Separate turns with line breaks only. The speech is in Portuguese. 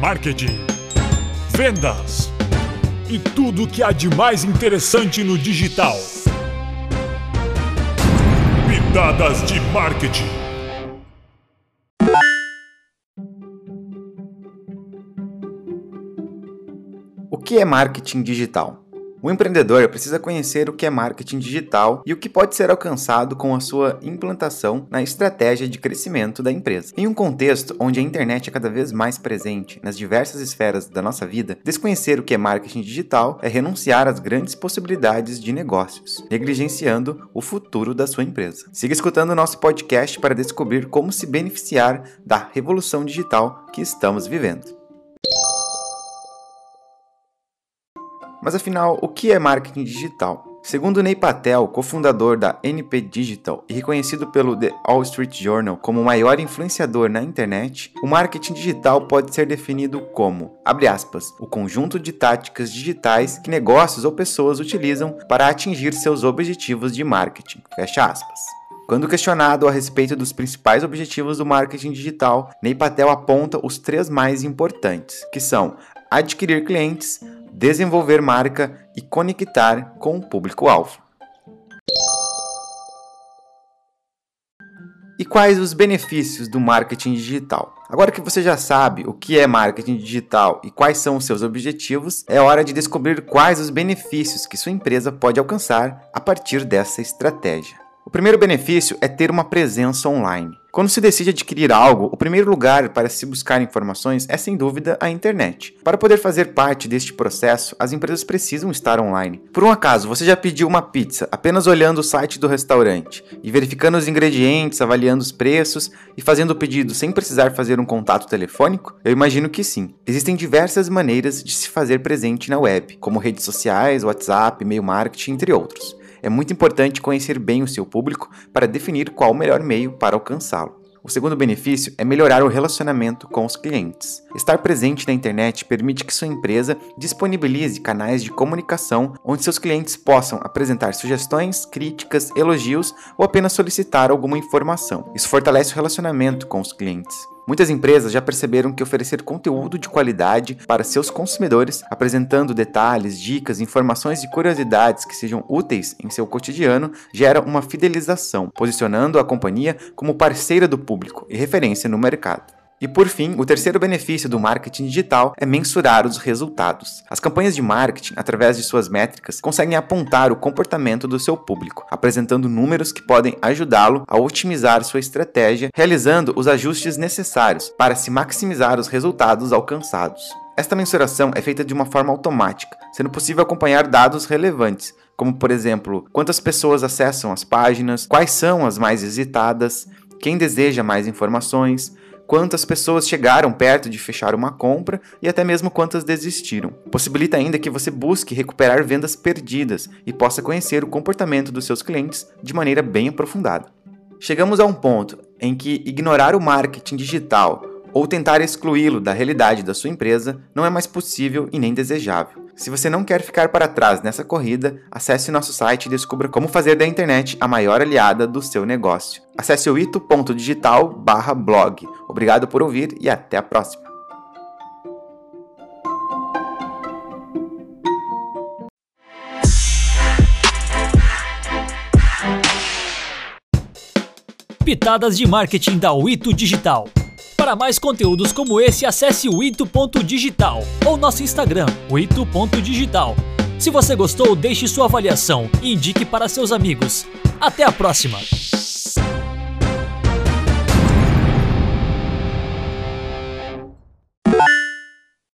marketing, vendas e tudo o que há de mais interessante no digital. Pitadas de marketing.
O que é marketing digital? O empreendedor precisa conhecer o que é marketing digital e o que pode ser alcançado com a sua implantação na estratégia de crescimento da empresa. Em um contexto onde a internet é cada vez mais presente nas diversas esferas da nossa vida, desconhecer o que é marketing digital é renunciar às grandes possibilidades de negócios, negligenciando o futuro da sua empresa. Siga escutando o nosso podcast para descobrir como se beneficiar da revolução digital que estamos vivendo. Mas afinal, o que é marketing digital? Segundo Ney Patel, cofundador da NP Digital e reconhecido pelo The Wall Street Journal como o maior influenciador na internet, o marketing digital pode ser definido como, aspas, o conjunto de táticas digitais que negócios ou pessoas utilizam para atingir seus objetivos de marketing. Quando questionado a respeito dos principais objetivos do marketing digital, Ney Patel aponta os três mais importantes, que são adquirir clientes, desenvolver marca e conectar com o público-alvo. E quais os benefícios do marketing digital? Agora que você já sabe o que é marketing digital e quais são os seus objetivos, é hora de descobrir quais os benefícios que sua empresa pode alcançar a partir dessa estratégia. O primeiro benefício é ter uma presença online. Quando se decide adquirir algo, o primeiro lugar para se buscar informações é sem dúvida a internet. Para poder fazer parte deste processo, as empresas precisam estar online. Por um acaso, você já pediu uma pizza apenas olhando o site do restaurante e verificando os ingredientes, avaliando os preços e fazendo o pedido sem precisar fazer um contato telefônico? Eu imagino que sim. Existem diversas maneiras de se fazer presente na web, como redes sociais, WhatsApp, e-mail marketing, entre outros é muito importante conhecer bem o seu público para definir qual o melhor meio para alcançá-lo. O segundo benefício é melhorar o relacionamento com os clientes. Estar presente na internet permite que sua empresa disponibilize canais de comunicação onde seus clientes possam apresentar sugestões, críticas, elogios ou apenas solicitar alguma informação. Isso fortalece o relacionamento com os clientes. Muitas empresas já perceberam que oferecer conteúdo de qualidade para seus consumidores, apresentando detalhes, dicas, informações e curiosidades que sejam úteis em seu cotidiano, gera uma fidelização, posicionando a companhia como parceira do público e referência no mercado. E por fim, o terceiro benefício do marketing digital é mensurar os resultados. As campanhas de marketing, através de suas métricas, conseguem apontar o comportamento do seu público, apresentando números que podem ajudá-lo a otimizar sua estratégia, realizando os ajustes necessários para se maximizar os resultados alcançados. Esta mensuração é feita de uma forma automática, sendo possível acompanhar dados relevantes, como por exemplo, quantas pessoas acessam as páginas, quais são as mais visitadas, quem deseja mais informações, quantas pessoas chegaram perto de fechar uma compra e até mesmo quantas desistiram. Possibilita ainda que você busque recuperar vendas perdidas e possa conhecer o comportamento dos seus clientes de maneira bem aprofundada. Chegamos a um ponto em que ignorar o marketing digital ou tentar excluí-lo da realidade da sua empresa não é mais possível e nem desejável. Se você não quer ficar para trás nessa corrida, acesse nosso site e descubra como fazer da internet a maior aliada do seu negócio. Acesse o ito.digital/blog. Obrigado por ouvir e até a próxima.
Pitadas de marketing da Wito Digital. Para mais conteúdos como esse, acesse o ito.digital ou nosso Instagram, o ito.digital. Se você gostou, deixe sua avaliação e indique para seus amigos. Até a próxima!